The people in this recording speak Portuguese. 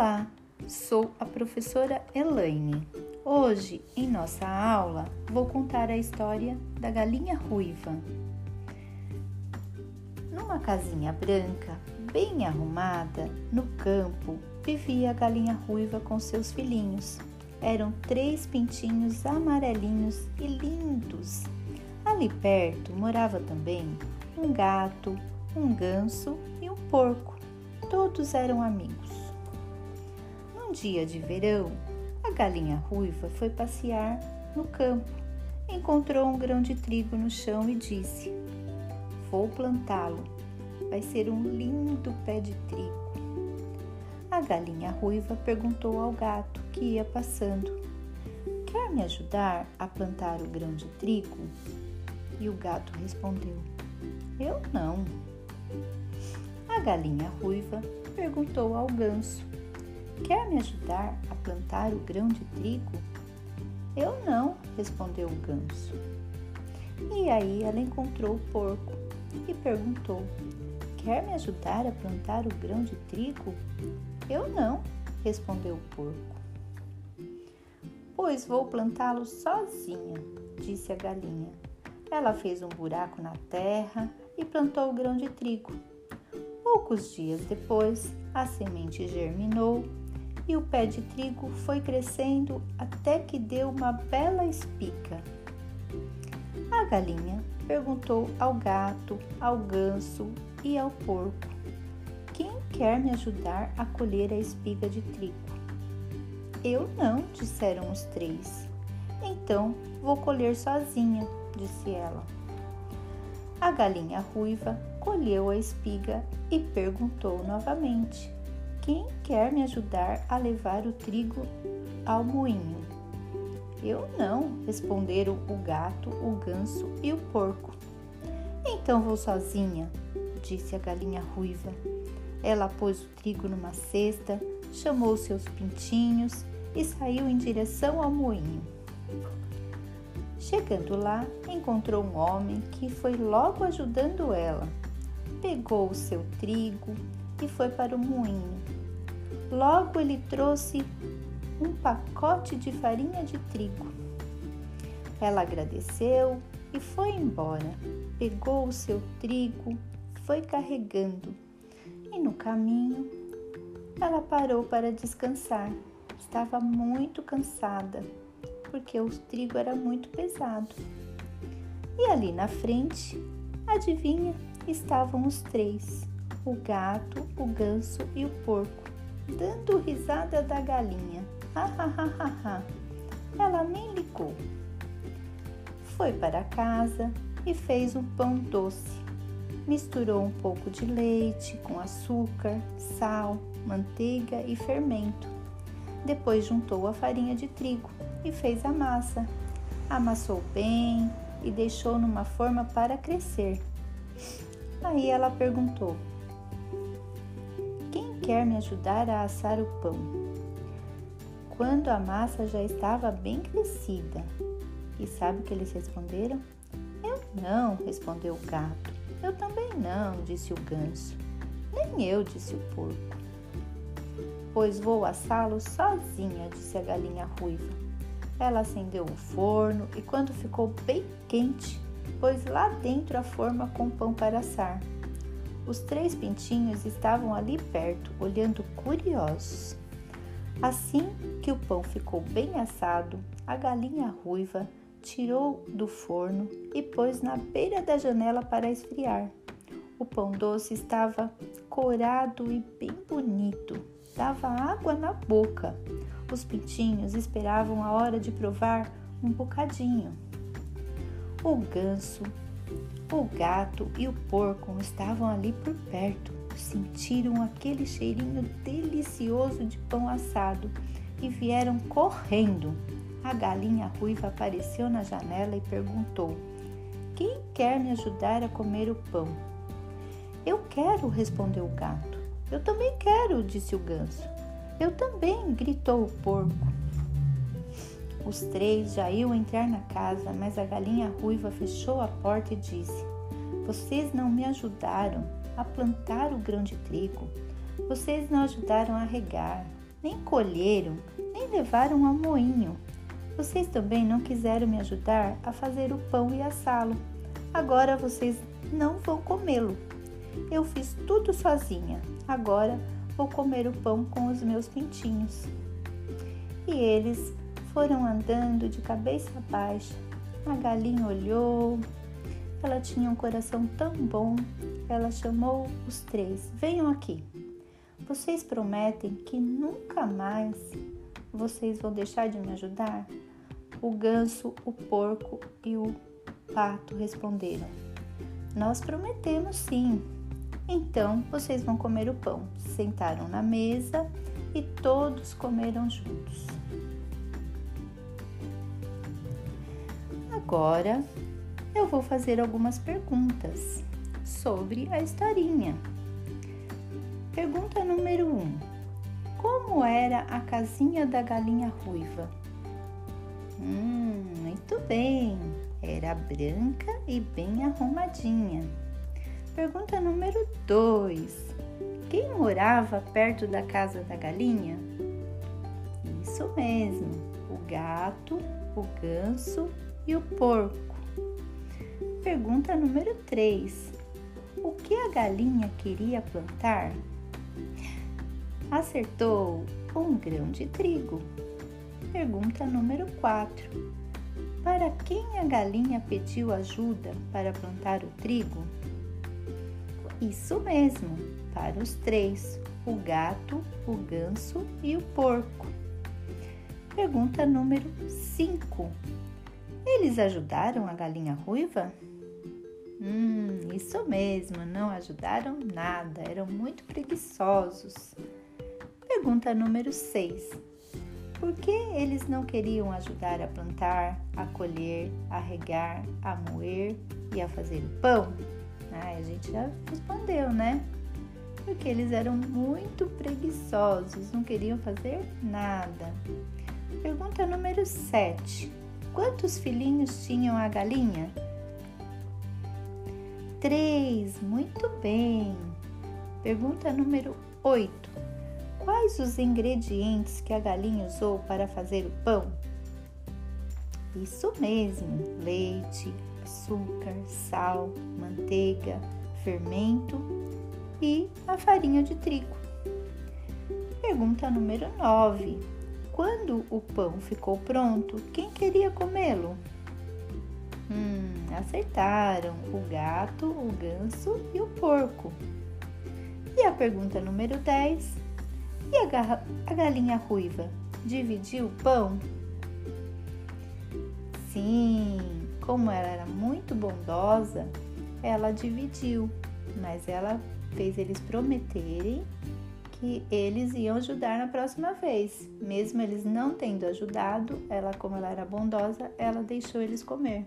Olá, sou a professora Elaine. Hoje, em nossa aula, vou contar a história da galinha ruiva. Numa casinha branca, bem arrumada, no campo, vivia a galinha ruiva com seus filhinhos. Eram três pintinhos amarelinhos e lindos. Ali perto morava também um gato, um ganso e um porco. Todos eram amigos. Num dia de verão, a galinha ruiva foi passear no campo. Encontrou um grão de trigo no chão e disse: Vou plantá-lo. Vai ser um lindo pé de trigo. A galinha ruiva perguntou ao gato que ia passando: Quer me ajudar a plantar o grão de trigo? E o gato respondeu: Eu não. A galinha ruiva perguntou ao ganso: Quer me ajudar a plantar o grão de trigo? Eu não, respondeu o ganso. E aí ela encontrou o porco e perguntou: Quer me ajudar a plantar o grão de trigo? Eu não, respondeu o porco. Pois vou plantá-lo sozinha, disse a galinha. Ela fez um buraco na terra e plantou o grão de trigo. Poucos dias depois, a semente germinou e o pé de trigo foi crescendo até que deu uma bela espiga. A galinha perguntou ao gato, ao ganso e ao porco: Quem quer me ajudar a colher a espiga de trigo? Eu não, disseram os três. Então vou colher sozinha, disse ela. A galinha ruiva colheu a espiga e perguntou novamente: quem quer me ajudar a levar o trigo ao moinho? Eu não, responderam o gato, o ganso e o porco. Então vou sozinha, disse a galinha ruiva. Ela pôs o trigo numa cesta, chamou seus pintinhos e saiu em direção ao moinho. Chegando lá, encontrou um homem que foi logo ajudando ela. Pegou o seu trigo, e foi para o moinho. Logo ele trouxe um pacote de farinha de trigo. Ela agradeceu e foi embora. Pegou o seu trigo, foi carregando e no caminho ela parou para descansar. Estava muito cansada porque o trigo era muito pesado. E ali na frente, adivinha, estavam os três: o gato, o ganso e o porco, dando risada da galinha. Ha, ha, ha, ha, ha. Ela nem ligou. Foi para casa e fez um pão doce. Misturou um pouco de leite com açúcar, sal, manteiga e fermento. Depois juntou a farinha de trigo e fez a massa. Amassou bem e deixou numa forma para crescer. Aí ela perguntou: quer me ajudar a assar o pão. Quando a massa já estava bem crescida. E sabe o que eles responderam? Eu não, respondeu o gato. Eu também não, disse o ganso. Nem eu, disse o porco. Pois vou assá-lo sozinha, disse a galinha ruiva. Ela acendeu o forno e, quando ficou bem quente, pôs lá dentro a forma com pão para assar. Os três pintinhos estavam ali perto, olhando curiosos. Assim que o pão ficou bem assado, a galinha ruiva tirou do forno e pôs na beira da janela para esfriar. O pão doce estava corado e bem bonito, dava água na boca. Os pintinhos esperavam a hora de provar um bocadinho. O ganso o gato e o porco estavam ali por perto. Sentiram aquele cheirinho delicioso de pão assado e vieram correndo. A galinha ruiva apareceu na janela e perguntou: Quem quer me ajudar a comer o pão? Eu quero, respondeu o gato. Eu também quero, disse o ganso. Eu também, gritou o porco. Os três já iam entrar na casa, mas a galinha ruiva fechou a porta e disse: Vocês não me ajudaram a plantar o grão de trigo. Vocês não ajudaram a regar. nem colheram, nem levaram ao moinho. Vocês também não quiseram me ajudar a fazer o pão e assá-lo. Agora vocês não vão comê-lo. Eu fiz tudo sozinha. Agora vou comer o pão com os meus pintinhos. E eles foram andando de cabeça baixa. A galinha olhou. Ela tinha um coração tão bom. Ela chamou os três: Venham aqui. Vocês prometem que nunca mais vocês vão deixar de me ajudar? O ganso, o porco e o pato responderam: Nós prometemos sim. Então vocês vão comer o pão. Sentaram na mesa e todos comeram juntos. Agora eu vou fazer algumas perguntas sobre a historinha. Pergunta número 1: um, Como era a casinha da galinha ruiva? Hum, muito bem, era branca e bem arrumadinha. Pergunta número 2: Quem morava perto da casa da galinha? Isso mesmo, o gato, o ganso e o porco. Pergunta número 3: O que a galinha queria plantar? Acertou um grão de trigo. Pergunta número 4: Para quem a galinha pediu ajuda para plantar o trigo? Isso mesmo, para os três: o gato, o ganso e o porco. Pergunta número 5: Eles ajudaram a galinha ruiva? Hum, isso mesmo, não ajudaram nada, eram muito preguiçosos. Pergunta número 6. Por que eles não queriam ajudar a plantar, a colher, a regar, a moer e a fazer o pão? Ah, a gente já respondeu, né? Porque eles eram muito preguiçosos, não queriam fazer nada. Pergunta número 7. Quantos filhinhos tinham a galinha? Três, muito bem. Pergunta número 8. Quais os ingredientes que a galinha usou para fazer o pão? Isso mesmo: leite, açúcar, sal, manteiga, fermento e a farinha de trigo. Pergunta número 9. Quando o pão ficou pronto, quem queria comê-lo? Hum, acertaram o gato, o ganso e o porco. E a pergunta número 10: e a, a galinha ruiva dividiu o pão? Sim, como ela era muito bondosa, ela dividiu, mas ela fez eles prometerem que eles iam ajudar na próxima vez. Mesmo eles não tendo ajudado, ela, como ela era bondosa, ela deixou eles comer.